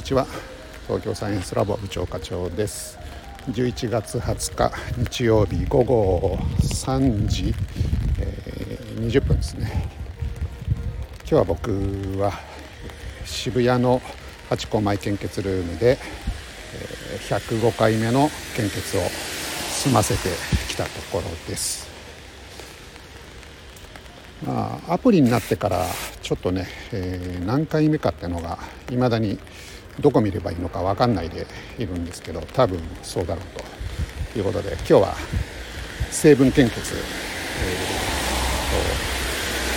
にちは。東京サイエンスラボ部長課長です。11月20日日曜日午後3時、えー、20分ですね。今日は僕は渋谷のハチ公前献血ルームで105回目の献血を済ませてきたところです。まあ、アプリになってからちょっとね、えー、何回目かっていうのがいまだにどこ見ればいいのか分かんないでいるんですけど多分そうだろうということで今日は成分献血、え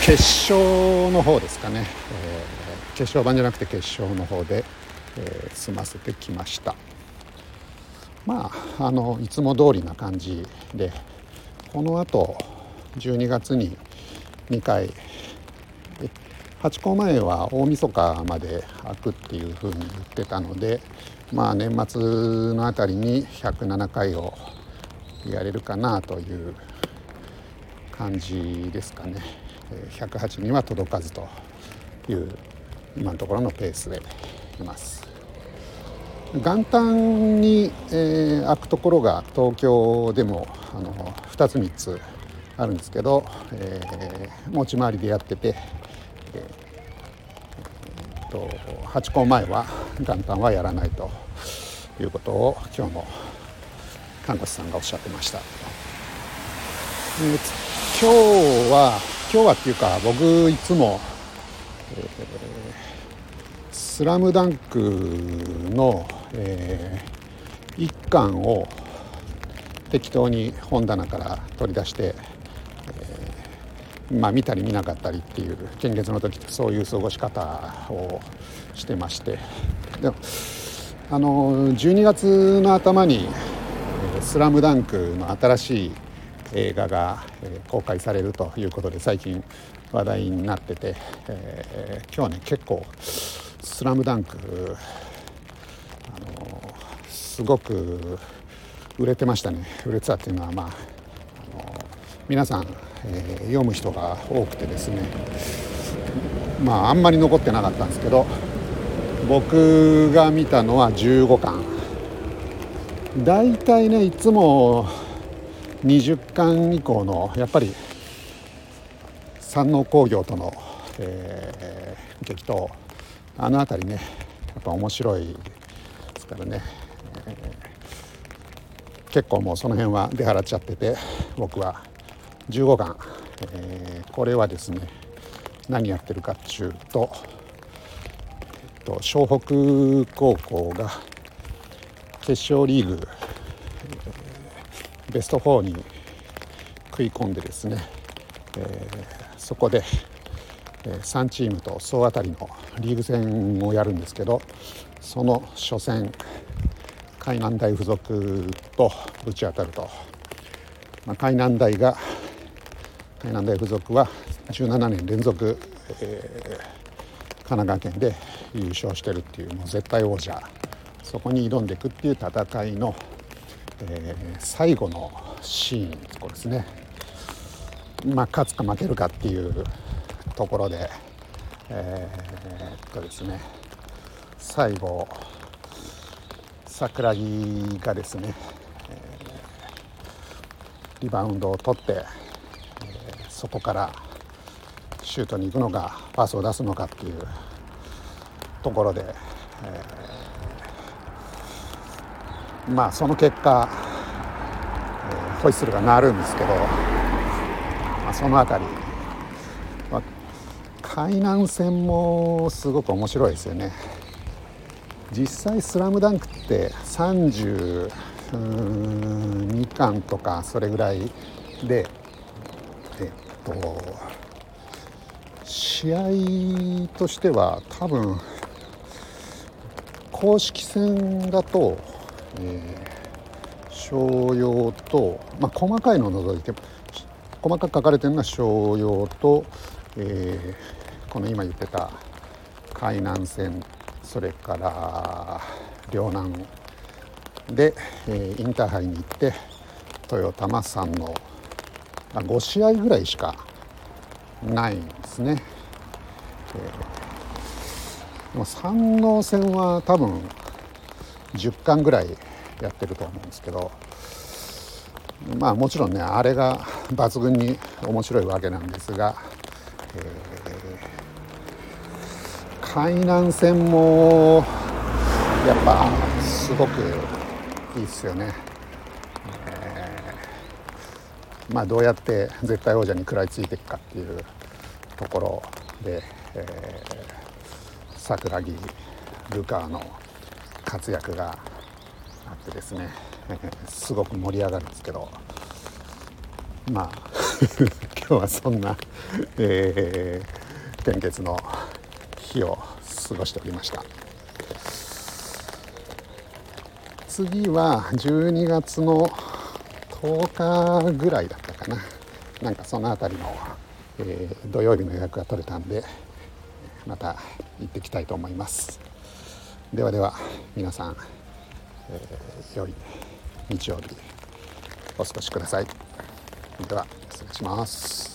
ー、決勝の方ですかね、えー、決勝版じゃなくて決勝の方で、えー、済ませてきました。まああのいつも通りな感じでこのあと12月に2回八公前は大晦日まで開くっていうふうに言ってたのでまあ年末のあたりに107回をやれるかなという感じですかね。108には届かずという今のところのペースでいます。元旦に、えー、開くところが東京でもあの2つ3つあるんですけど、えー、持ち回りでやってて、えー、と8個前は元旦はやらないということを今日の看護師さんがおっしゃってました。今日は今日はっていうか僕いつも、えー、スラムダンクの、えー、1巻を適当に本棚から取り出してまあ、見たり見なかったりっていう献血の時ってそういう過ごし方をしてまして。でもあの12月の頭に「スラムダンクの新しい映画が公開されるということで最近話題になってて、えー、今日はね結構「スラムダンクあのすごく売れてましたね。売れてたっていうのはまああの皆さんえー、読む人が多くてですねまああんまり残ってなかったんですけど僕が見たのは15巻。大体ねいつも20巻以降のやっぱり山王工業との、えー、激闘。あの辺りねやっぱ面白いですからね、えー、結構もうその辺は出払っちゃってて僕は。15巻、えー、これはですね何やってるかっていうと、えっと、湘北高校が決勝リーグ、えー、ベスト4に食い込んでですね、えー、そこで、えー、3チームと総当たりのリーグ戦をやるんですけどその初戦海南大附属とぶち当たると、まあ、海南大が海南大附属は17年連続、えー、神奈川県で優勝してるっていうもう絶対王者。そこに挑んでいくっていう戦いの、えー、最後のシーンこですね。まあ勝つか負けるかっていうところでえー、っとですね。最後桜木がですね、リバウンドを取ってそこからシュートに行くのかパスを出すのかっていうところで、えー、まあその結果、えー、ホイッスルが鳴るんですけど、まあ、その辺り、まあ、海南戦もすごく面白いですよね。実際「スラムダンクって32巻とかそれぐらいでと試合としては多分公式戦だと、えー、商用と、まあ、細かいのを除いて細かく書かれてるのは商用と、えー、この今言ってた海南戦それから両南で、えー、インターハイに行って豊玉さんの5試合ぐらいしかないんですね。えでも山王戦は多分10巻ぐらいやってると思うんですけどまあもちろんねあれが抜群に面白いわけなんですが、えー、海南戦もやっぱすごくいいっすよね。まあどうやって絶対王者に食らいついていくかっていうところで、えー、桜木ルカーの活躍があってですね、すごく盛り上がるんですけどまあ 今日はそんな、えー、献血の日を過ごしておりました。次は12月の10日ぐらいだったかな。なんかその辺りの、えー、土曜日の予約が取れたんでまた行ってきたいと思います。ではでは皆さん、えー、良い日曜日お過ごしください。では失礼します。